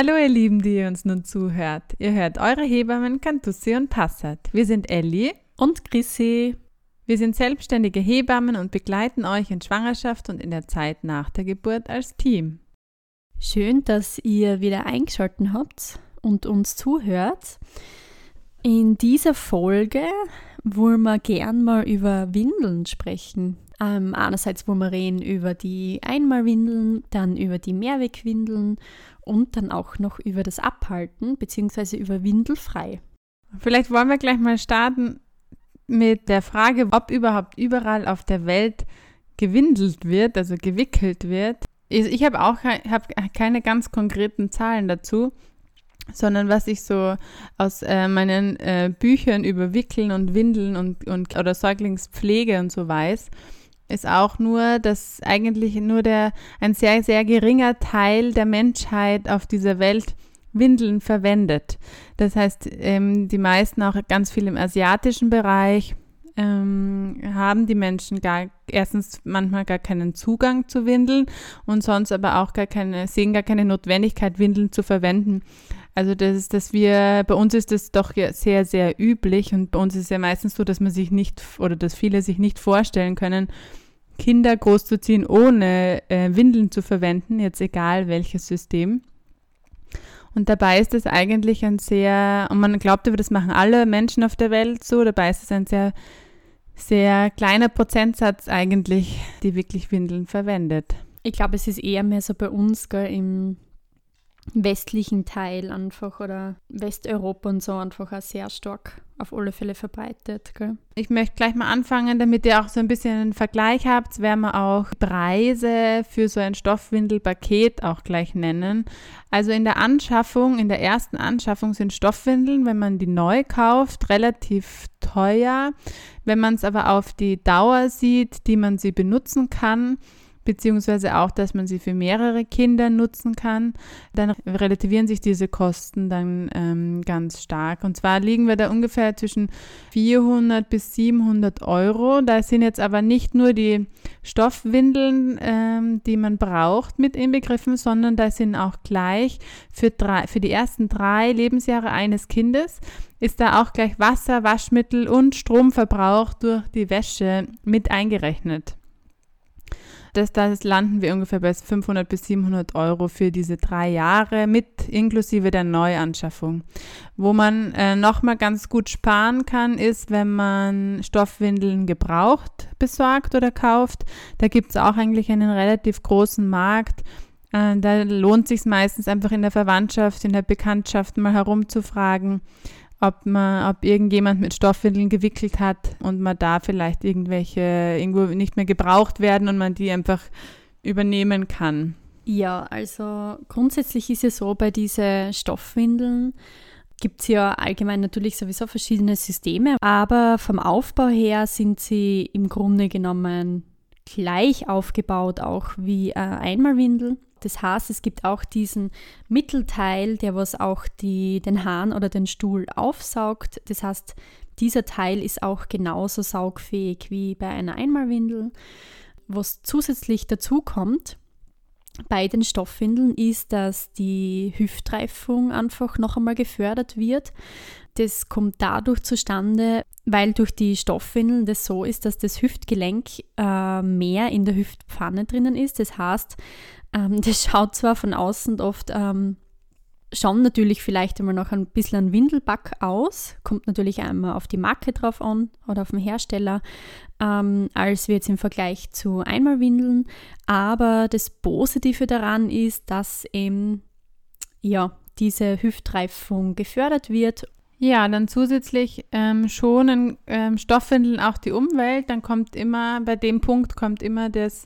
Hallo ihr Lieben, die ihr uns nun zuhört. Ihr hört eure Hebammen Cantussi und Passat. Wir sind Elli und Chrissy. Wir sind selbstständige Hebammen und begleiten euch in Schwangerschaft und in der Zeit nach der Geburt als Team. Schön, dass ihr wieder eingeschaltet habt und uns zuhört. In dieser Folge wollen wir gern mal über Windeln sprechen. Ähm, einerseits wollen wir reden über die Einmalwindeln, dann über die Mehrwegwindeln und dann auch noch über das Abhalten bzw. über Windelfrei. Vielleicht wollen wir gleich mal starten mit der Frage, ob überhaupt überall auf der Welt gewindelt wird, also gewickelt wird. Ich habe auch hab keine ganz konkreten Zahlen dazu, sondern was ich so aus äh, meinen äh, Büchern über Wickeln und Windeln und, und oder Säuglingspflege und so weiß, ist auch nur, dass eigentlich nur der ein sehr sehr geringer Teil der Menschheit auf dieser Welt Windeln verwendet. Das heißt, ähm, die meisten auch ganz viel im asiatischen Bereich ähm, haben die Menschen gar erstens manchmal gar keinen Zugang zu Windeln und sonst aber auch gar keine sehen gar keine Notwendigkeit Windeln zu verwenden. Also das ist, dass wir, bei uns ist das doch sehr, sehr üblich und bei uns ist es ja meistens so, dass man sich nicht oder dass viele sich nicht vorstellen können, Kinder großzuziehen, ohne äh, Windeln zu verwenden, jetzt egal welches System. Und dabei ist es eigentlich ein sehr, und man glaubt aber, das machen alle Menschen auf der Welt so, dabei ist es ein sehr, sehr kleiner Prozentsatz eigentlich, die wirklich Windeln verwendet. Ich glaube, es ist eher mehr so bei uns gell, im westlichen Teil einfach oder Westeuropa und so einfach auch sehr stark auf alle Fälle verbreitet. Gell? Ich möchte gleich mal anfangen, damit ihr auch so ein bisschen einen Vergleich habt, werden wir auch Preise für so ein Stoffwindelpaket auch gleich nennen. Also in der Anschaffung, in der ersten Anschaffung sind Stoffwindeln, wenn man die neu kauft, relativ teuer. Wenn man es aber auf die Dauer sieht, die man sie benutzen kann, beziehungsweise auch, dass man sie für mehrere Kinder nutzen kann, dann relativieren sich diese Kosten dann ähm, ganz stark. Und zwar liegen wir da ungefähr zwischen 400 bis 700 Euro. Da sind jetzt aber nicht nur die Stoffwindeln, ähm, die man braucht, mit inbegriffen, sondern da sind auch gleich für, drei, für die ersten drei Lebensjahre eines Kindes ist da auch gleich Wasser, Waschmittel und Stromverbrauch durch die Wäsche mit eingerechnet das, das landen wir ungefähr bei 500 bis 700 Euro für diese drei Jahre mit inklusive der Neuanschaffung. Wo man äh, nochmal ganz gut sparen kann, ist, wenn man Stoffwindeln gebraucht besorgt oder kauft. Da gibt es auch eigentlich einen relativ großen Markt. Äh, da lohnt sich meistens einfach in der Verwandtschaft, in der Bekanntschaft mal herumzufragen ob man, ob irgendjemand mit Stoffwindeln gewickelt hat und man da vielleicht irgendwelche irgendwo nicht mehr gebraucht werden und man die einfach übernehmen kann. Ja, also grundsätzlich ist es so, bei diesen Stoffwindeln gibt es ja allgemein natürlich sowieso verschiedene Systeme, aber vom Aufbau her sind sie im Grunde genommen gleich aufgebaut, auch wie äh, Einmalwindel. Das heißt, es gibt auch diesen Mittelteil, der was auch die, den Hahn oder den Stuhl aufsaugt. Das heißt, dieser Teil ist auch genauso saugfähig wie bei einer Einmalwindel. Was zusätzlich dazu kommt bei den Stoffwindeln ist, dass die Hüftreifung einfach noch einmal gefördert wird. Das kommt dadurch zustande, weil durch die Stoffwindeln das so ist, dass das Hüftgelenk äh, mehr in der Hüftpfanne drinnen ist. Das heißt, ähm, das schaut zwar von außen oft ähm, schon natürlich vielleicht immer noch ein bisschen ein Windelback aus, kommt natürlich einmal auf die Marke drauf an oder auf den Hersteller, ähm, als wir jetzt im Vergleich zu Einmalwindeln. Aber das Positive daran ist, dass eben ja, diese Hüftreifung gefördert wird ja, dann zusätzlich ähm, schonen ähm, Stoffwindeln auch die Umwelt. Dann kommt immer, bei dem Punkt kommt immer das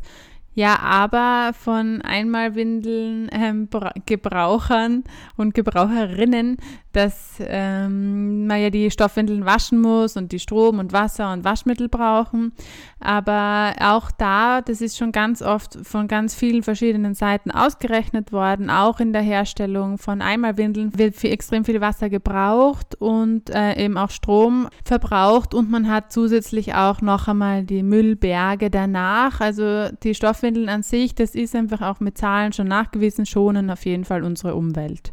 ja, aber von Einmalwindeln ähm, Gebrauchern und Gebraucherinnen, dass ähm, man ja die Stoffwindeln waschen muss und die Strom und Wasser und Waschmittel brauchen. Aber auch da, das ist schon ganz oft von ganz vielen verschiedenen Seiten ausgerechnet worden. Auch in der Herstellung von Einmalwindeln wird viel, extrem viel Wasser gebraucht und äh, eben auch Strom verbraucht. Und man hat zusätzlich auch noch einmal die Müllberge danach. Also die Stoff Stoffwindeln an sich, das ist einfach auch mit Zahlen schon nachgewiesen, schonen auf jeden Fall unsere Umwelt.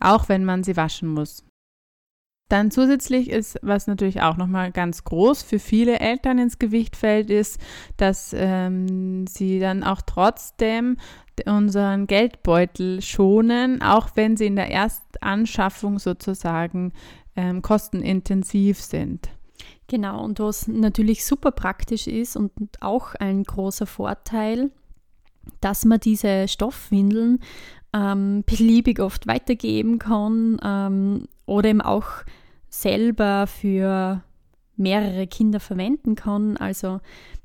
Auch wenn man sie waschen muss. Dann zusätzlich ist, was natürlich auch nochmal ganz groß für viele Eltern ins Gewicht fällt, ist, dass ähm, sie dann auch trotzdem unseren Geldbeutel schonen, auch wenn sie in der Erstanschaffung sozusagen ähm, kostenintensiv sind. Genau, und was natürlich super praktisch ist und auch ein großer Vorteil, dass man diese Stoffwindeln ähm, beliebig oft weitergeben kann ähm, oder eben auch selber für mehrere Kinder verwenden kann. Also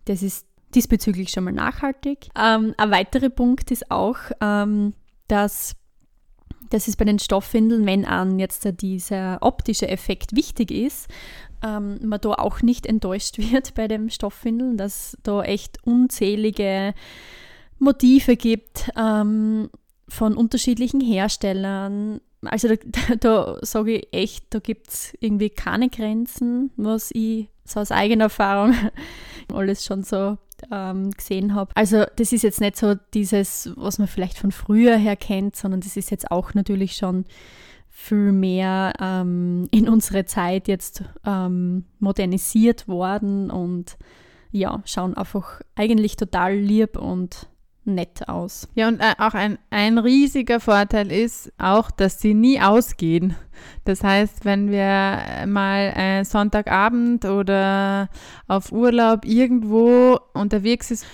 das ist diesbezüglich schon mal nachhaltig. Ähm, ein weiterer Punkt ist auch, ähm, dass das ist bei den Stoffwindeln, wenn an jetzt dieser optische Effekt wichtig ist, ähm, man da auch nicht enttäuscht wird bei dem Stoffwindeln, dass da echt unzählige Motive gibt ähm, von unterschiedlichen Herstellern. Also da, da, sage ich echt, da gibt es irgendwie keine Grenzen, was ich so aus eigener Erfahrung alles schon so ähm, gesehen habe. Also das ist jetzt nicht so dieses, was man vielleicht von früher her kennt, sondern das ist jetzt auch natürlich schon viel mehr ähm, in unsere Zeit jetzt ähm, modernisiert worden und ja, schauen einfach eigentlich total lieb und nett aus. Ja, und äh, auch ein, ein riesiger Vorteil ist auch, dass sie nie ausgehen. Das heißt, wenn wir mal äh, Sonntagabend oder auf Urlaub irgendwo unterwegs ist,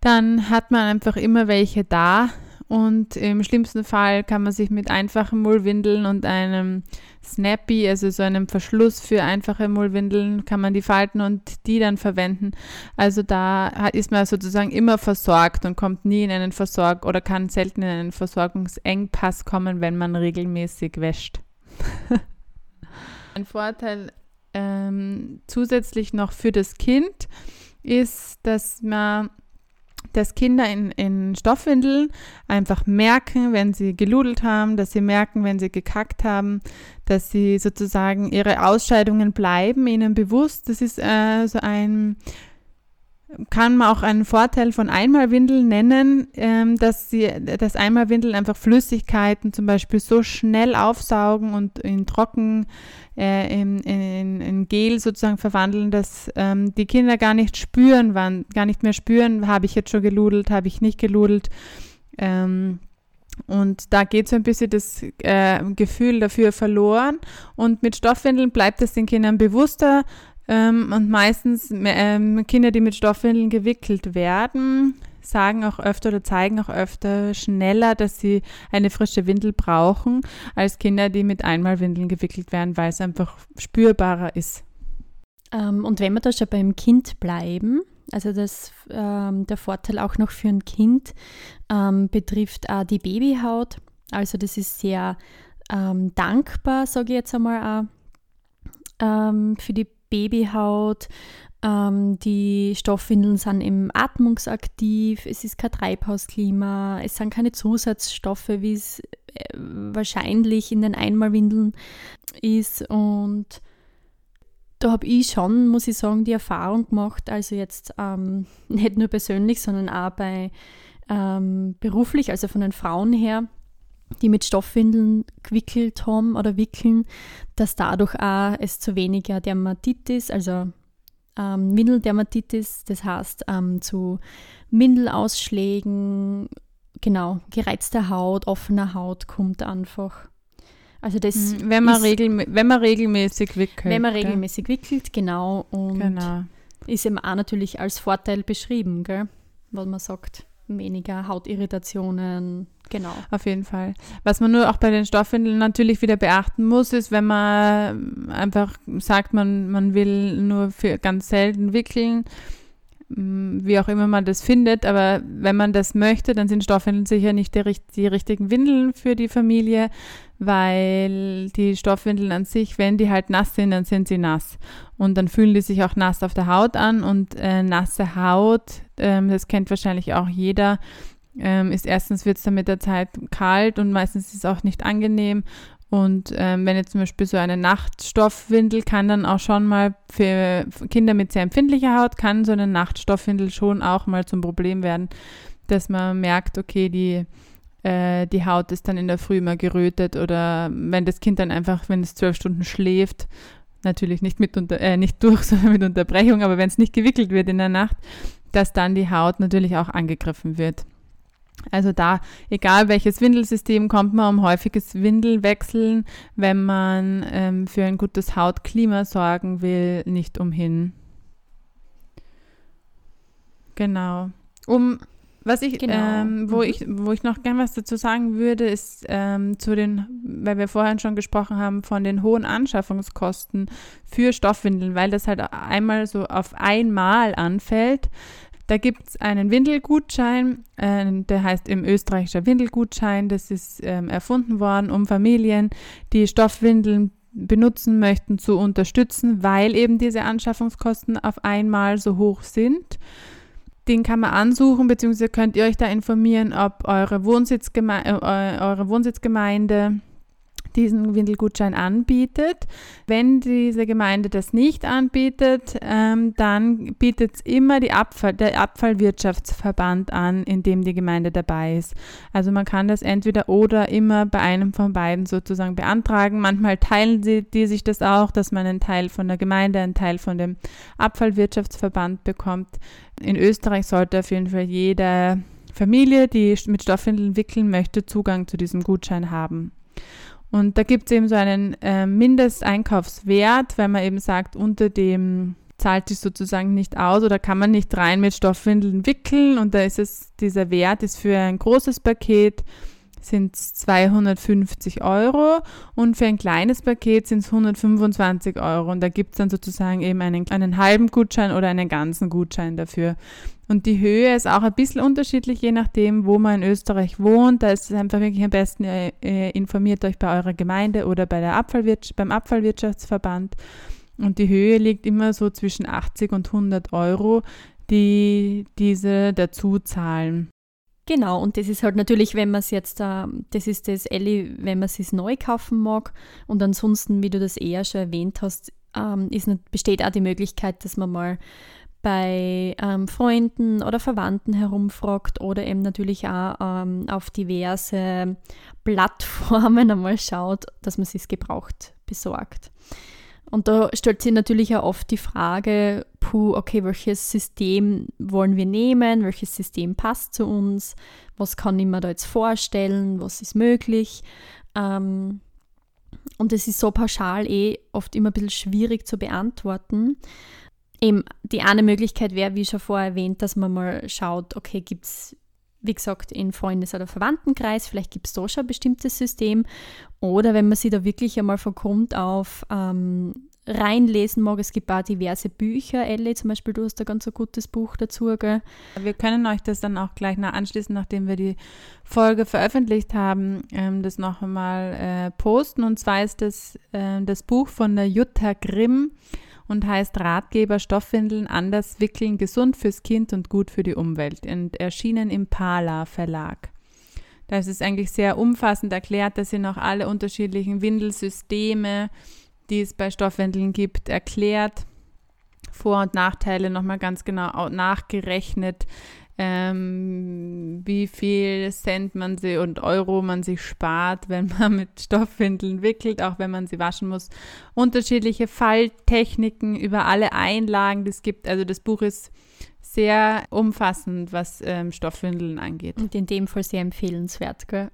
dann hat man einfach immer welche da und im schlimmsten Fall kann man sich mit einfachen Mullwindeln und einem Snappy, also so einem Verschluss für einfache Mullwindeln, kann man die falten und die dann verwenden. Also da ist man sozusagen immer versorgt und kommt nie in einen Versorg oder kann selten in einen Versorgungsengpass kommen, wenn man regelmäßig wäscht. Ein Vorteil ähm, zusätzlich noch für das Kind ist, dass man dass Kinder in, in Stoffwindeln einfach merken, wenn sie geludelt haben, dass sie merken, wenn sie gekackt haben, dass sie sozusagen ihre Ausscheidungen bleiben ihnen bewusst. Das ist äh, so ein kann man auch einen Vorteil von Einmalwindeln nennen, ähm, dass sie, dass Einmalwindeln einfach Flüssigkeiten zum Beispiel so schnell aufsaugen und in trocken, äh, in, in, in, Gel sozusagen verwandeln, dass ähm, die Kinder gar nicht spüren, wann, gar nicht mehr spüren, habe ich jetzt schon geludelt, habe ich nicht geludelt. Ähm, und da geht so ein bisschen das äh, Gefühl dafür verloren. Und mit Stoffwindeln bleibt es den Kindern bewusster, ähm, und meistens ähm, Kinder, die mit Stoffwindeln gewickelt werden, sagen auch öfter oder zeigen auch öfter schneller, dass sie eine frische Windel brauchen, als Kinder, die mit Einmalwindeln gewickelt werden, weil es einfach spürbarer ist. Ähm, und wenn wir da schon beim Kind bleiben, also das, ähm, der Vorteil auch noch für ein Kind ähm, betrifft auch die Babyhaut. Also das ist sehr ähm, dankbar, sage ich jetzt einmal auch, ähm, für die Babyhaut. Ähm, die Stoffwindeln sind im atmungsaktiv, es ist kein Treibhausklima, es sind keine Zusatzstoffe, wie es äh, wahrscheinlich in den Einmalwindeln ist. Und da habe ich schon, muss ich sagen, die Erfahrung gemacht, also jetzt ähm, nicht nur persönlich, sondern auch bei ähm, beruflich, also von den Frauen her, die mit Stoffwindeln gewickelt haben oder wickeln, dass dadurch auch es zu weniger Dermatitis, also ähm, Windeldermatitis, das heißt ähm, zu Windelausschlägen, genau, gereizter Haut, offener Haut kommt einfach. Also das hm, wenn man, ist, wenn man regelmäßig wickelt. Wenn man regelmäßig gell? wickelt, genau. Und genau. ist eben auch natürlich als Vorteil beschrieben, gell? was man sagt weniger Hautirritationen. Genau. Auf jeden Fall. Was man nur auch bei den Stoffwindeln natürlich wieder beachten muss, ist, wenn man einfach sagt, man, man will nur für ganz selten wickeln, mm, wie auch immer man das findet, aber wenn man das möchte, dann sind Stoffwindeln sicher nicht die, die richtigen Windeln für die Familie, weil die Stoffwindeln an sich, wenn die halt nass sind, dann sind sie nass. Und dann fühlen die sich auch nass auf der Haut an und äh, nasse Haut, ähm, das kennt wahrscheinlich auch jeder, ähm, ist erstens wird es dann mit der Zeit kalt und meistens ist es auch nicht angenehm. Und ähm, wenn jetzt zum Beispiel so eine Nachtstoffwindel kann dann auch schon mal für Kinder mit sehr empfindlicher Haut, kann so eine Nachtstoffwindel schon auch mal zum Problem werden dass man merkt, okay, die, äh, die Haut ist dann in der Früh immer gerötet oder wenn das Kind dann einfach, wenn es zwölf Stunden schläft, natürlich nicht, mit unter, äh, nicht durch, sondern mit Unterbrechung, aber wenn es nicht gewickelt wird in der Nacht, dass dann die Haut natürlich auch angegriffen wird. Also da, egal welches Windelsystem, kommt man um häufiges Windelwechseln, wenn man ähm, für ein gutes Hautklima sorgen will, nicht umhin. Genau. Um was ich, genau. ähm, wo mhm. ich, wo ich noch gern was dazu sagen würde, ist ähm, zu den, weil wir vorhin schon gesprochen haben, von den hohen Anschaffungskosten für Stoffwindeln, weil das halt einmal so auf einmal anfällt. Da gibt es einen Windelgutschein, äh, der heißt im österreichischer Windelgutschein. Das ist ähm, erfunden worden, um Familien, die Stoffwindeln benutzen möchten, zu unterstützen, weil eben diese Anschaffungskosten auf einmal so hoch sind. Den kann man ansuchen, beziehungsweise könnt ihr euch da informieren, ob eure, Wohnsitzgeme äh, eure Wohnsitzgemeinde diesen Windelgutschein anbietet. Wenn diese Gemeinde das nicht anbietet, ähm, dann bietet es immer die Abfall, der Abfallwirtschaftsverband an, in dem die Gemeinde dabei ist. Also man kann das entweder oder immer bei einem von beiden sozusagen beantragen. Manchmal teilen sie, die sich das auch, dass man einen Teil von der Gemeinde, einen Teil von dem Abfallwirtschaftsverband bekommt. In Österreich sollte auf jeden Fall jede Familie, die mit Stoffwindeln wickeln möchte, Zugang zu diesem Gutschein haben. Und da gibt es eben so einen äh, Mindesteinkaufswert, wenn man eben sagt, unter dem zahlt sich sozusagen nicht aus oder kann man nicht rein mit Stoffwindeln wickeln. Und da ist es, dieser Wert ist für ein großes Paket sind es 250 Euro und für ein kleines Paket sind es 125 Euro und da gibt es dann sozusagen eben einen, einen halben Gutschein oder einen ganzen Gutschein dafür. Und die Höhe ist auch ein bisschen unterschiedlich, je nachdem, wo man in Österreich wohnt. Da ist es einfach wirklich am besten, äh, äh informiert euch bei eurer Gemeinde oder bei der Abfallwirtschaft, beim Abfallwirtschaftsverband. Und die Höhe liegt immer so zwischen 80 und 100 Euro, die diese dazu zahlen. Genau, und das ist halt natürlich, wenn man es jetzt, äh, das ist das Elli, wenn man es neu kaufen mag. Und ansonsten, wie du das eher schon erwähnt hast, ähm, ist, besteht auch die Möglichkeit, dass man mal bei ähm, Freunden oder Verwandten herumfragt oder eben natürlich auch ähm, auf diverse Plattformen einmal schaut, dass man es gebraucht besorgt. Und da stellt sich natürlich auch oft die Frage, puh, okay, welches System wollen wir nehmen, welches System passt zu uns, was kann ich mir da jetzt vorstellen, was ist möglich. Ähm, und es ist so pauschal eh oft immer ein bisschen schwierig zu beantworten. Eben die eine Möglichkeit wäre, wie schon vorher erwähnt, dass man mal schaut, okay, gibt es, wie gesagt, in Freundes- oder Verwandtenkreis, vielleicht gibt es da schon ein bestimmtes System. Oder wenn man sich da wirklich einmal von Grund auf ähm, reinlesen mag, es gibt auch diverse Bücher, Ellie zum Beispiel, du hast da ganz ein gutes Buch dazu. Gell? Wir können euch das dann auch gleich nach anschließend, nachdem wir die Folge veröffentlicht haben, ähm, das noch einmal äh, posten. Und zwar ist das äh, das Buch von der Jutta Grimm und heißt Ratgeber Stoffwindeln anders wickeln, gesund fürs Kind und gut für die Umwelt und erschienen im Pala Verlag. Das ist eigentlich sehr umfassend erklärt, da sind auch alle unterschiedlichen Windelsysteme, die es bei Stoffwindeln gibt, erklärt. Vor- und Nachteile nochmal ganz genau nachgerechnet, ähm, wie viel Cent man sie und Euro man sich spart, wenn man mit Stoffwindeln wickelt, auch wenn man sie waschen muss. Unterschiedliche Falltechniken über alle Einlagen, die es gibt. Also das Buch ist sehr umfassend, was ähm, Stoffwindeln angeht. Und in dem Fall sehr empfehlenswert, gell?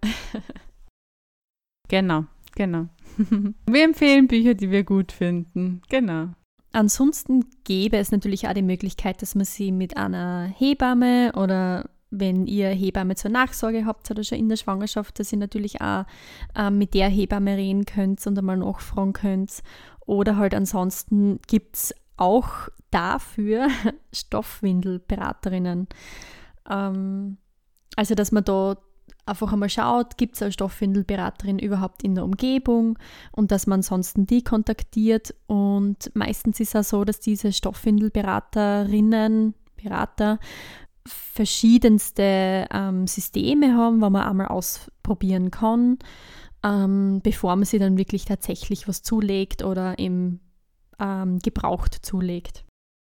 genau, genau. wir empfehlen Bücher, die wir gut finden. Genau. Ansonsten gäbe es natürlich auch die Möglichkeit, dass man sie mit einer Hebamme oder wenn ihr Hebamme zur Nachsorge habt oder schon in der Schwangerschaft, dass ihr natürlich auch äh, mit der Hebamme reden könnt und einmal nachfragen könnt. Oder halt ansonsten gibt es auch dafür Stoffwindelberaterinnen. Ähm, also, dass man da einfach einmal schaut, gibt es eine Stoffwindelberaterin überhaupt in der Umgebung und dass man ansonsten die kontaktiert. Und meistens ist es so, dass diese Stoffwindelberaterinnen, Berater verschiedenste ähm, Systeme haben, wo man einmal ausprobieren kann, ähm, bevor man sie dann wirklich tatsächlich was zulegt oder im ähm, gebraucht zulegt.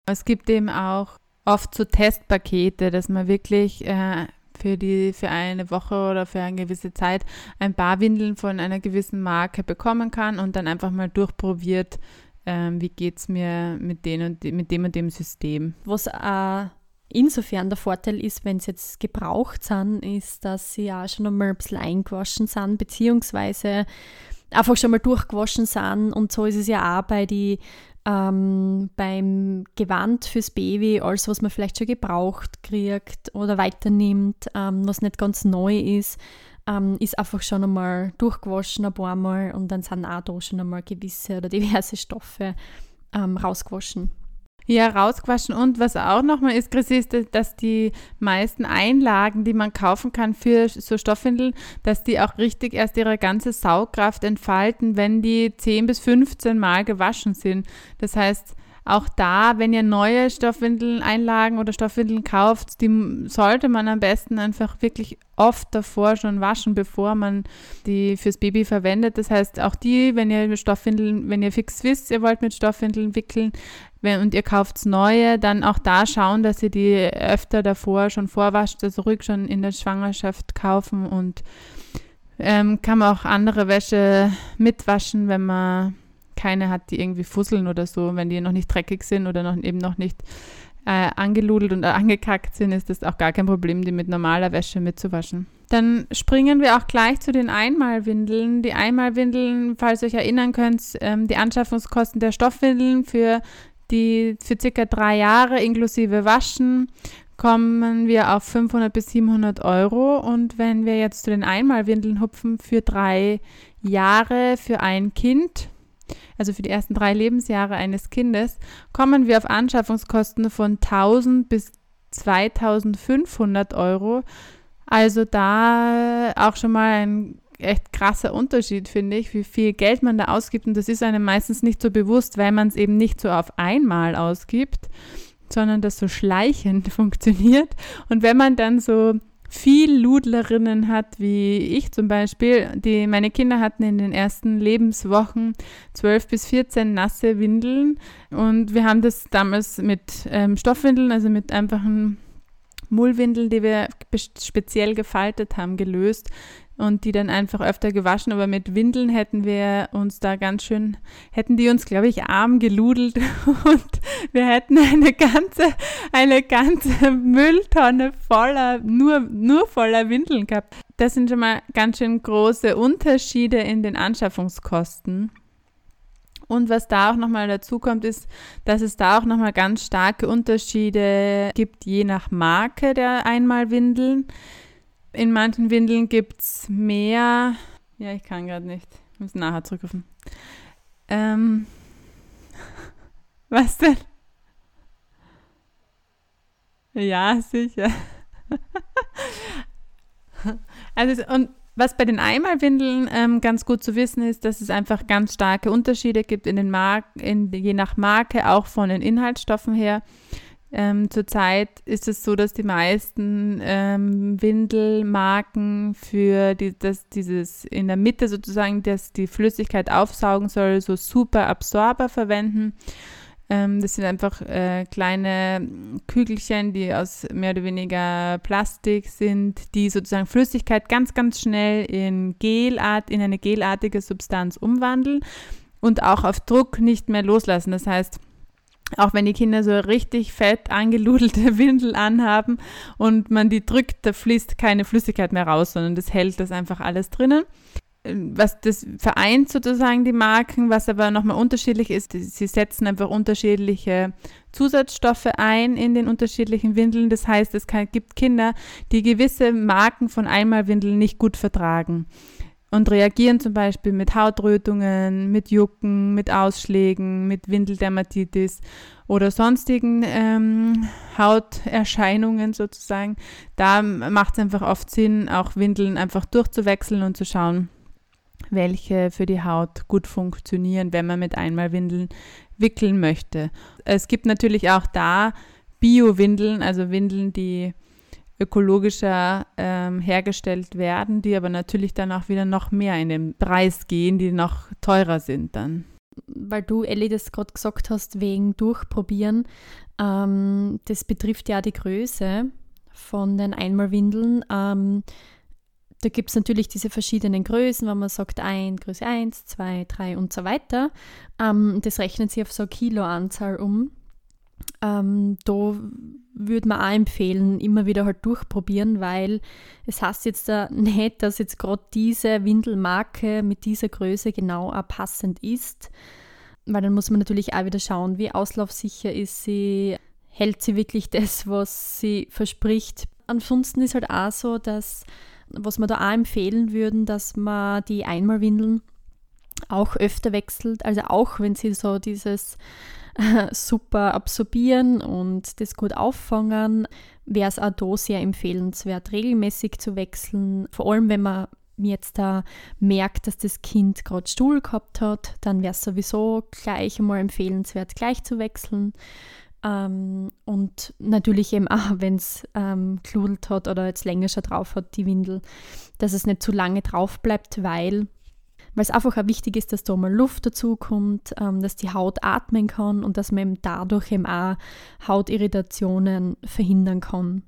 Es gibt eben auch oft so Testpakete, dass man wirklich äh, für die für eine Woche oder für eine gewisse Zeit ein paar Windeln von einer gewissen Marke bekommen kann und dann einfach mal durchprobiert, ähm, wie geht es mir mit, den und de, mit dem und dem System. Was äh, insofern der Vorteil ist, wenn sie jetzt gebraucht sind, ist, dass sie ja schon einmal ein bisschen eingewaschen sind, beziehungsweise einfach schon mal durchgewaschen sind. Und so ist es ja auch bei die ähm, beim Gewand fürs Baby, alles, was man vielleicht schon gebraucht kriegt oder weiternimmt, ähm, was nicht ganz neu ist, ähm, ist einfach schon einmal durchgewaschen ein paar Mal und dann sind auch da schon einmal gewisse oder diverse Stoffe ähm, rausgewaschen. Ja, rausgewaschen. Und was auch nochmal ist, Chris, ist, dass die meisten Einlagen, die man kaufen kann für so Stoffwindeln, dass die auch richtig erst ihre ganze Saugkraft entfalten, wenn die 10 bis 15 Mal gewaschen sind. Das heißt, auch da, wenn ihr neue Stoffwindeleinlagen oder Stoffwindeln kauft, die sollte man am besten einfach wirklich oft davor schon waschen, bevor man die fürs Baby verwendet. Das heißt, auch die, wenn ihr Stoffwindeln, wenn ihr fix wisst, ihr wollt mit Stoffwindeln wickeln wenn, und ihr kauft neue, dann auch da schauen, dass ihr die öfter davor schon vorwascht, also ruhig schon in der Schwangerschaft kaufen und ähm, kann man auch andere Wäsche mitwaschen, wenn man keine hat, die irgendwie fusseln oder so, wenn die noch nicht dreckig sind oder noch, eben noch nicht äh, angeludelt und angekackt sind, ist das auch gar kein Problem, die mit normaler Wäsche mitzuwaschen. Dann springen wir auch gleich zu den Einmalwindeln. Die Einmalwindeln, falls ihr euch erinnern könnt, ähm, die Anschaffungskosten der Stoffwindeln für die für circa drei Jahre inklusive Waschen kommen wir auf 500 bis 700 Euro. Und wenn wir jetzt zu den Einmalwindeln hupfen für drei Jahre für ein Kind, also für die ersten drei Lebensjahre eines Kindes, kommen wir auf Anschaffungskosten von 1000 bis 2500 Euro. Also da auch schon mal ein echt krasser Unterschied, finde ich, wie viel Geld man da ausgibt. Und das ist einem meistens nicht so bewusst, weil man es eben nicht so auf einmal ausgibt, sondern das so schleichend funktioniert. Und wenn man dann so viel Ludlerinnen hat, wie ich zum Beispiel. Die, meine Kinder hatten in den ersten Lebenswochen 12 bis 14 nasse Windeln und wir haben das damals mit ähm, Stoffwindeln, also mit einfachen Mullwindeln, die wir speziell gefaltet haben, gelöst und die dann einfach öfter gewaschen. Aber mit Windeln hätten wir uns da ganz schön, hätten die uns, glaube ich, arm geludelt und wir hätten eine ganze, eine ganze Mülltonne voller, nur, nur voller Windeln gehabt. Das sind schon mal ganz schön große Unterschiede in den Anschaffungskosten. Und was da auch nochmal dazu kommt, ist, dass es da auch nochmal ganz starke Unterschiede gibt, je nach Marke der Einmalwindeln. In manchen Windeln gibt es mehr. Ja, ich kann gerade nicht. Ich muss nachher zurückrufen. Ähm. Was denn? Ja, sicher. also, und was bei den Einmalwindeln ähm, ganz gut zu wissen ist, dass es einfach ganz starke Unterschiede gibt in den Mar in, je nach Marke, auch von den Inhaltsstoffen her. Ähm, zurzeit ist es so, dass die meisten ähm, Windelmarken für die, dass dieses in der Mitte sozusagen, dass die Flüssigkeit aufsaugen soll, so super Absorber verwenden. Ähm, das sind einfach äh, kleine Kügelchen, die aus mehr oder weniger Plastik sind, die sozusagen Flüssigkeit ganz, ganz schnell in Gelart, in eine gelartige Substanz umwandeln und auch auf Druck nicht mehr loslassen. Das heißt, auch wenn die Kinder so richtig fett angeludelte Windel anhaben und man die drückt, da fließt keine Flüssigkeit mehr raus, sondern das hält das einfach alles drinnen. Was das vereint sozusagen die Marken, was aber nochmal unterschiedlich ist, sie setzen einfach unterschiedliche Zusatzstoffe ein in den unterschiedlichen Windeln. Das heißt, es gibt Kinder, die gewisse Marken von Einmalwindeln nicht gut vertragen und reagieren zum Beispiel mit Hautrötungen, mit Jucken, mit Ausschlägen, mit Windeldermatitis oder sonstigen ähm, Hauterscheinungen sozusagen. Da macht es einfach oft Sinn, auch Windeln einfach durchzuwechseln und zu schauen, welche für die Haut gut funktionieren, wenn man mit Einmalwindeln wickeln möchte. Es gibt natürlich auch da Bio-Windeln, also Windeln, die ökologischer ähm, hergestellt werden, die aber natürlich dann auch wieder noch mehr in den Preis gehen, die noch teurer sind dann. Weil du, Elli, das gerade gesagt hast, wegen Durchprobieren, ähm, das betrifft ja die Größe von den Einmalwindeln. Ähm, da gibt es natürlich diese verschiedenen Größen, wenn man sagt, ein, Größe 1, 2, 3 und so weiter. Ähm, das rechnet sich auf so eine Kiloanzahl um. Ähm, da würde man auch empfehlen, immer wieder halt durchprobieren, weil es heißt jetzt da nicht, dass jetzt gerade diese Windelmarke mit dieser Größe genau auch passend ist, weil dann muss man natürlich auch wieder schauen, wie auslaufsicher ist sie, hält sie wirklich das, was sie verspricht. Ansonsten ist halt auch so, dass was wir da auch empfehlen würden, dass man die Einmalwindeln auch öfter wechselt. Also auch wenn sie so dieses äh, super absorbieren und das gut auffangen, wäre es auch da sehr empfehlenswert, regelmäßig zu wechseln. Vor allem, wenn man jetzt da merkt, dass das Kind gerade Stuhl gehabt hat, dann wäre es sowieso gleich einmal empfehlenswert, gleich zu wechseln. Ähm, und natürlich eben auch, wenn es ähm, kludelt hat oder jetzt länger schon drauf hat, die Windel, dass es nicht zu lange drauf bleibt, weil es einfach auch wichtig ist, dass da mal Luft dazu kommt, ähm, dass die Haut atmen kann und dass man eben dadurch eben auch Hautirritationen verhindern kann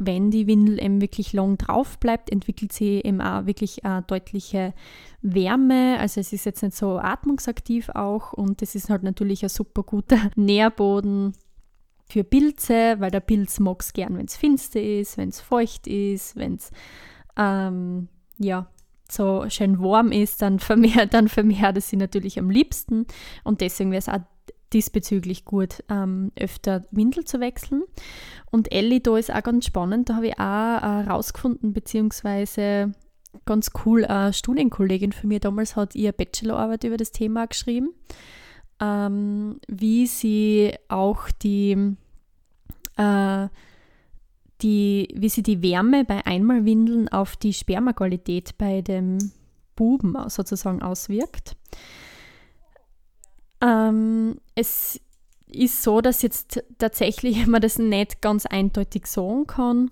wenn die Windel eben wirklich lang drauf bleibt, entwickelt sie eben auch wirklich eine deutliche Wärme. Also es ist jetzt nicht so atmungsaktiv auch und es ist halt natürlich ein super guter Nährboden für Pilze, weil der Pilz mag es gern, wenn es finster ist, wenn es feucht ist, wenn es ähm, ja, so schön warm ist, dann vermehrt, dann vermehrt es sie natürlich am liebsten. Und deswegen wäre es auch diesbezüglich gut, ähm, öfter Windel zu wechseln. Und Ellie, da ist auch ganz spannend, da habe ich auch herausgefunden, äh, beziehungsweise ganz cool, eine Studienkollegin von mir damals hat ihre Bachelorarbeit über das Thema geschrieben, ähm, wie sie auch die, äh, die, wie sie die Wärme bei Einmalwindeln auf die Spermaqualität bei dem Buben sozusagen auswirkt. Ähm, es ist so, dass jetzt tatsächlich man das nicht ganz eindeutig sagen kann,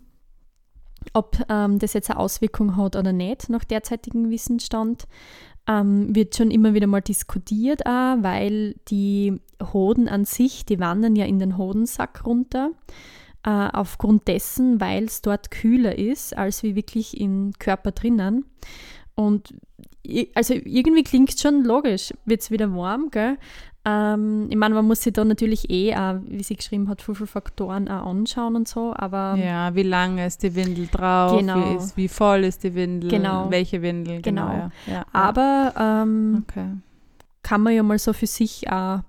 ob ähm, das jetzt eine Auswirkung hat oder nicht nach derzeitigem Wissensstand. Ähm, wird schon immer wieder mal diskutiert, auch, weil die Hoden an sich, die wandern ja in den Hodensack runter. Äh, aufgrund dessen, weil es dort kühler ist, als wie wirklich im Körper drinnen. Und also irgendwie klingt es schon logisch, wird es wieder warm, gell? Ähm, ich meine, man muss sich da natürlich eh, auch, wie sie geschrieben hat, viele Faktoren auch anschauen und so, aber... Ja, wie lange ist die Windel drauf, genau. wie, ist, wie voll ist die Windel, genau. welche Windel, genau. genau. Ja. Ja, aber ähm, okay. kann man ja mal so für sich auch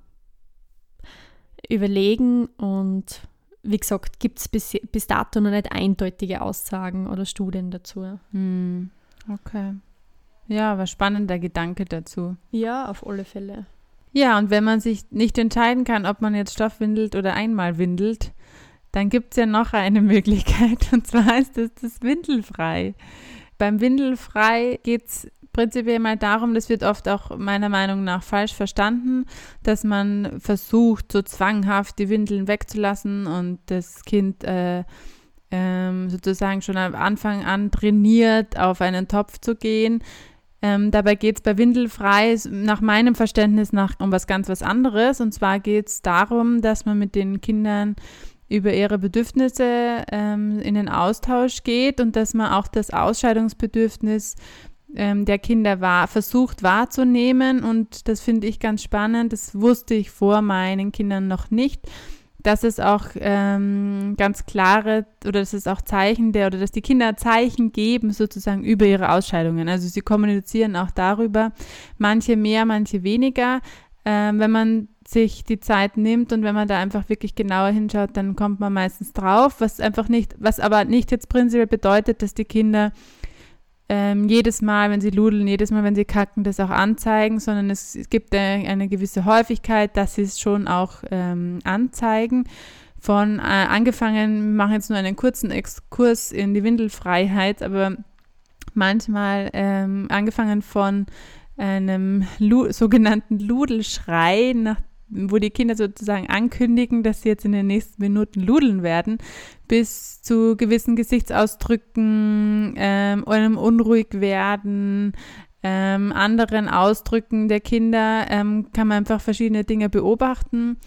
überlegen und wie gesagt, gibt es bis, bis dato noch nicht eindeutige Aussagen oder Studien dazu. Hm. Okay. Ja, war spannender Gedanke dazu. Ja, auf alle Fälle. Ja, und wenn man sich nicht entscheiden kann, ob man jetzt Stoffwindelt oder einmal windelt, dann gibt es ja noch eine Möglichkeit und zwar ist das das Windelfrei. Beim Windelfrei geht es prinzipiell mal darum, das wird oft auch meiner Meinung nach falsch verstanden, dass man versucht, so zwanghaft die Windeln wegzulassen und das Kind äh, ähm, sozusagen schon am Anfang an trainiert, auf einen Topf zu gehen. Ähm, dabei geht es bei Windelfrei nach meinem Verständnis nach um was ganz was anderes. Und zwar geht es darum, dass man mit den Kindern über ihre Bedürfnisse ähm, in den Austausch geht und dass man auch das Ausscheidungsbedürfnis ähm, der Kinder wahr, versucht wahrzunehmen. Und das finde ich ganz spannend. Das wusste ich vor meinen Kindern noch nicht dass es auch ähm, ganz klare oder dass es auch Zeichen der oder dass die Kinder Zeichen geben sozusagen über ihre Ausscheidungen. Also sie kommunizieren auch darüber, manche mehr, manche weniger. Ähm, wenn man sich die Zeit nimmt und wenn man da einfach wirklich genauer hinschaut, dann kommt man meistens drauf, was einfach nicht, was aber nicht jetzt prinzipiell bedeutet, dass die Kinder ähm, jedes Mal, wenn sie ludeln, jedes Mal, wenn sie kacken, das auch anzeigen, sondern es, gibt eine, eine, gewisse Häufigkeit, dass sie es schon auch ähm, anzeigen. Von äh, angefangen, wir machen jetzt nur einen kurzen Exkurs in die Windelfreiheit, aber manchmal ähm, angefangen von einem Lu sogenannten Ludelschrei, nach wo die Kinder sozusagen ankündigen, dass sie jetzt in den nächsten Minuten ludeln werden, bis zu gewissen Gesichtsausdrücken, ähm, einem unruhig werden, ähm, anderen Ausdrücken der Kinder, ähm, kann man einfach verschiedene Dinge beobachten.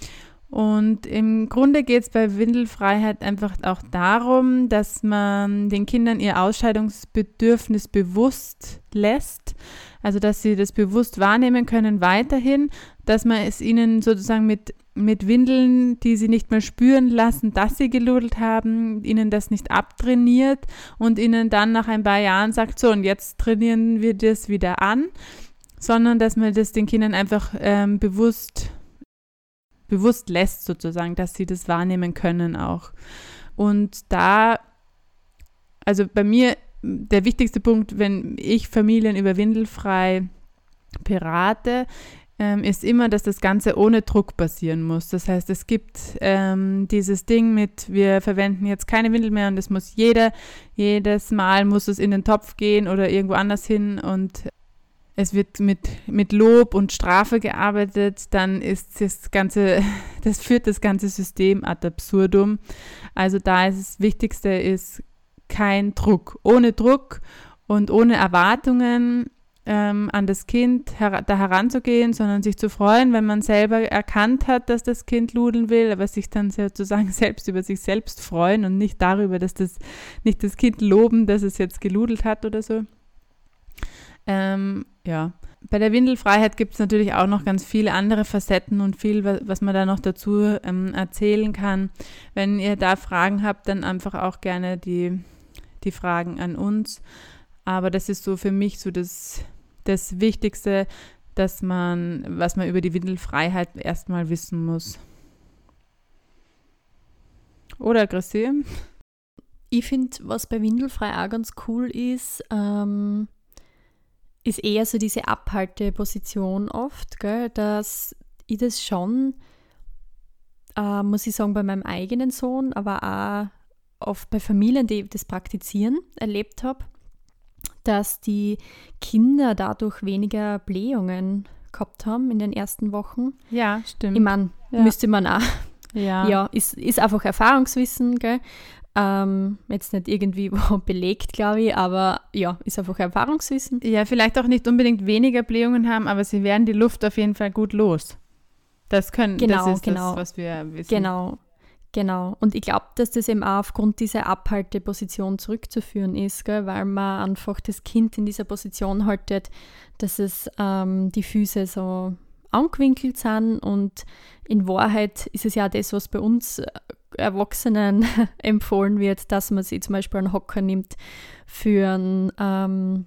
Und im Grunde geht es bei Windelfreiheit einfach auch darum, dass man den Kindern ihr Ausscheidungsbedürfnis bewusst lässt, also dass sie das bewusst wahrnehmen können weiterhin, dass man es ihnen sozusagen mit, mit Windeln, die sie nicht mehr spüren lassen, dass sie geludelt haben, ihnen das nicht abtrainiert und ihnen dann nach ein paar Jahren sagt, so und jetzt trainieren wir das wieder an, sondern dass man das den Kindern einfach ähm, bewusst bewusst lässt, sozusagen, dass sie das wahrnehmen können auch. Und da, also bei mir, der wichtigste Punkt, wenn ich Familien über Windelfrei berate, ähm, ist immer, dass das Ganze ohne Druck passieren muss. Das heißt, es gibt ähm, dieses Ding mit, wir verwenden jetzt keine Windel mehr und es muss jeder, jedes Mal muss es in den Topf gehen oder irgendwo anders hin und es wird mit, mit Lob und Strafe gearbeitet, dann ist das Ganze, das führt das ganze System ad absurdum. Also da ist das Wichtigste ist kein Druck. Ohne Druck und ohne Erwartungen ähm, an das Kind her da heranzugehen, sondern sich zu freuen, wenn man selber erkannt hat, dass das Kind ludeln will, aber sich dann sozusagen selbst über sich selbst freuen und nicht darüber, dass das nicht das Kind loben, dass es jetzt geludelt hat oder so. Ähm, ja, bei der Windelfreiheit gibt es natürlich auch noch ganz viele andere Facetten und viel, was man da noch dazu ähm, erzählen kann. Wenn ihr da Fragen habt, dann einfach auch gerne die, die Fragen an uns. Aber das ist so für mich so das, das Wichtigste, dass man, was man über die Windelfreiheit erstmal wissen muss. Oder Chrissy? Ich finde, was bei Windelfrei auch ganz cool ist, ähm, ist eher so diese Abhalteposition oft, gell, dass ich das schon, äh, muss ich sagen, bei meinem eigenen Sohn, aber auch oft bei Familien, die das praktizieren, erlebt habe, dass die Kinder dadurch weniger Blähungen gehabt haben in den ersten Wochen. Ja, stimmt. Ich meine, ja. müsste man auch. Ja, ja ist, ist einfach Erfahrungswissen, gell? Ähm, jetzt nicht irgendwie belegt, glaube ich, aber ja, ist einfach Erfahrungswissen. Ja, vielleicht auch nicht unbedingt weniger Blähungen haben, aber sie werden die Luft auf jeden Fall gut los. Das können, genau, das ist genau. das, was wir wissen. Genau, genau. Und ich glaube, dass das eben auch aufgrund dieser Abhalteposition zurückzuführen ist, gell, weil man einfach das Kind in dieser Position haltet, dass es ähm, die Füße so angewinkelt sind und in Wahrheit ist es ja das, was bei uns äh, Erwachsenen empfohlen wird, dass man sich zum Beispiel einen Hocker nimmt für ein, ähm,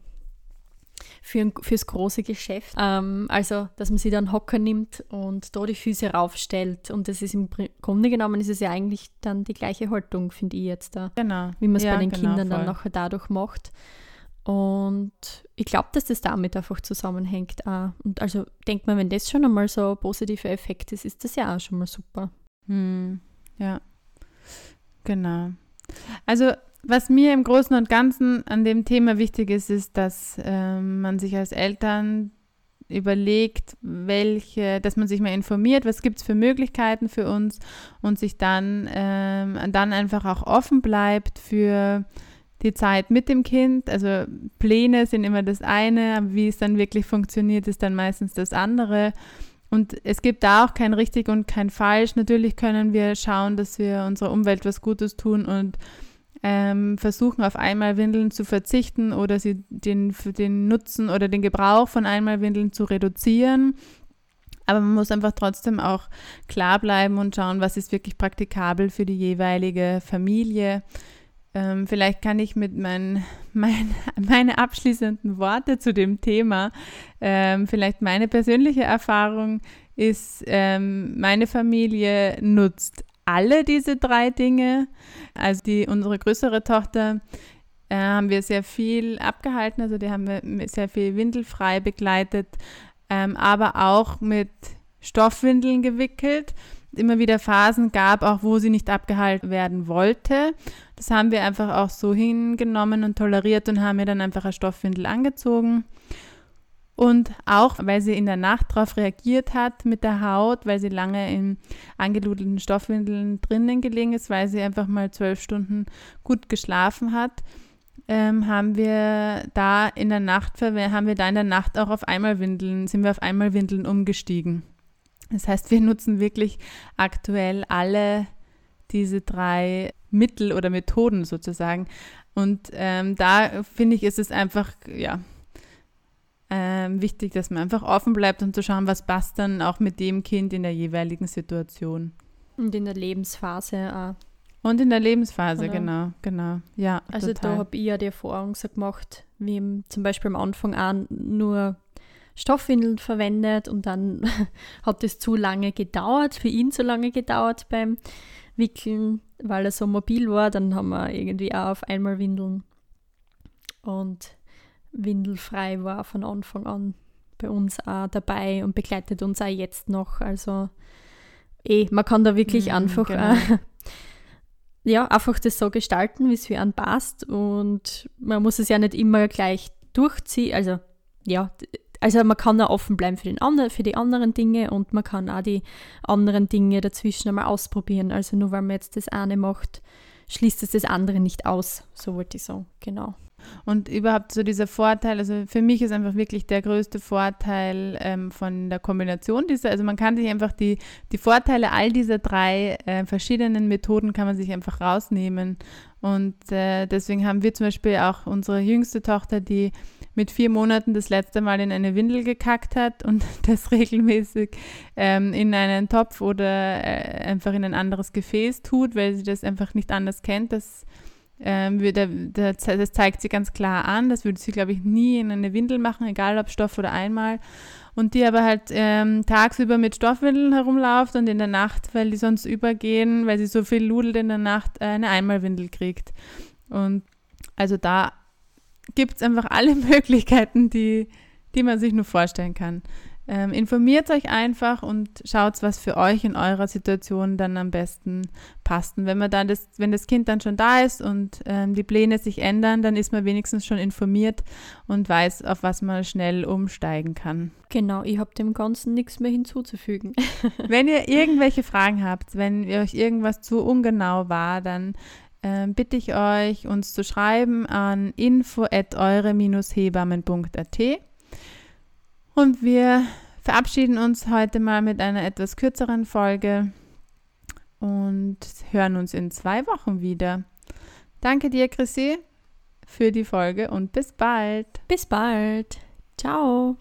für ein, fürs große Geschäft. Ähm, also, dass man sich dann Hocker nimmt und da die Füße raufstellt. Und das ist im Grunde genommen ist es ja eigentlich dann die gleiche Haltung, finde ich jetzt da. Genau. Wie man es ja, bei den genau, Kindern voll. dann nachher dadurch macht. Und ich glaube, dass das damit einfach zusammenhängt. Auch. Und also denkt man, wenn das schon einmal so ein positiver Effekt ist, ist das ja auch schon mal super. Hm, ja, genau. Also was mir im Großen und Ganzen an dem Thema wichtig ist, ist, dass ähm, man sich als Eltern überlegt, welche, dass man sich mal informiert, was gibt es für Möglichkeiten für uns und sich dann, ähm, dann einfach auch offen bleibt für die Zeit mit dem Kind. Also Pläne sind immer das eine, aber wie es dann wirklich funktioniert, ist dann meistens das andere. Und es gibt da auch kein richtig und kein falsch. Natürlich können wir schauen, dass wir unserer Umwelt was Gutes tun und ähm, versuchen auf Einmalwindeln zu verzichten oder sie den, den Nutzen oder den Gebrauch von Einmalwindeln zu reduzieren. Aber man muss einfach trotzdem auch klar bleiben und schauen, was ist wirklich praktikabel für die jeweilige Familie. Ähm, vielleicht kann ich mit meinen mein, meine abschließenden Worte zu dem Thema, ähm, vielleicht meine persönliche Erfahrung ist, ähm, meine Familie nutzt alle diese drei Dinge. Also die, unsere größere Tochter äh, haben wir sehr viel abgehalten, also die haben wir sehr viel windelfrei begleitet, ähm, aber auch mit Stoffwindeln gewickelt immer wieder Phasen gab, auch wo sie nicht abgehalten werden wollte. Das haben wir einfach auch so hingenommen und toleriert und haben ihr dann einfach eine Stoffwindel angezogen. Und auch, weil sie in der Nacht darauf reagiert hat mit der Haut, weil sie lange in angeludelten Stoffwindeln drinnen gelegen ist, weil sie einfach mal zwölf Stunden gut geschlafen hat, ähm, haben wir da in der Nacht, haben wir da in der Nacht auch auf Einmalwindeln, sind wir auf Einmalwindeln umgestiegen. Das heißt, wir nutzen wirklich aktuell alle diese drei Mittel oder Methoden sozusagen. Und ähm, da finde ich, ist es einfach, ja, ähm, wichtig, dass man einfach offen bleibt und zu schauen, was passt dann auch mit dem Kind in der jeweiligen Situation. Und in der Lebensphase auch. Und in der Lebensphase, Oder? genau, genau. Ja, also total. da habe ich ja die Erfahrung so gemacht, wie zum Beispiel am Anfang an nur Stoffwindeln verwendet und dann hat es zu lange gedauert, für ihn zu lange gedauert beim Wickeln, weil er so mobil war. Dann haben wir irgendwie auch auf einmal Windeln und windelfrei war von Anfang an bei uns auch dabei und begleitet uns auch jetzt noch. Also eh, man kann da wirklich mhm, einfach genau. äh, ja, einfach das so gestalten, wie es für einen passt. Und man muss es ja nicht immer gleich durchziehen. Also ja, also man kann auch offen bleiben für, den andre, für die anderen Dinge und man kann auch die anderen Dinge dazwischen einmal ausprobieren. Also nur weil man jetzt das eine macht, schließt es das andere nicht aus. So wollte ich sagen, genau. Und überhaupt so dieser Vorteil, also für mich ist einfach wirklich der größte Vorteil ähm, von der Kombination dieser, also man kann sich einfach die, die Vorteile all dieser drei äh, verschiedenen Methoden kann man sich einfach rausnehmen. Und äh, deswegen haben wir zum Beispiel auch unsere jüngste Tochter, die mit vier Monaten das letzte Mal in eine Windel gekackt hat und das regelmäßig ähm, in einen Topf oder äh, einfach in ein anderes Gefäß tut, weil sie das einfach nicht anders kennt. Das, ähm, würde, das zeigt sie ganz klar an. Das würde sie, glaube ich, nie in eine Windel machen, egal ob Stoff oder einmal. Und die aber halt ähm, tagsüber mit Stoffwindeln herumläuft und in der Nacht, weil die sonst übergehen, weil sie so viel ludelt in der Nacht, äh, eine Einmalwindel kriegt. Und also da gibt es einfach alle Möglichkeiten, die, die man sich nur vorstellen kann. Ähm, informiert euch einfach und schaut, was für euch in eurer Situation dann am besten passt. Und wenn man dann das, wenn das Kind dann schon da ist und ähm, die Pläne sich ändern, dann ist man wenigstens schon informiert und weiß, auf was man schnell umsteigen kann. Genau, ich habe dem Ganzen nichts mehr hinzuzufügen. wenn ihr irgendwelche Fragen habt, wenn euch irgendwas zu ungenau war, dann äh, bitte ich euch, uns zu schreiben an info@eure-hebammen.at. Und wir verabschieden uns heute mal mit einer etwas kürzeren Folge und hören uns in zwei Wochen wieder. Danke dir, Chrissy, für die Folge und bis bald. Bis bald. Ciao.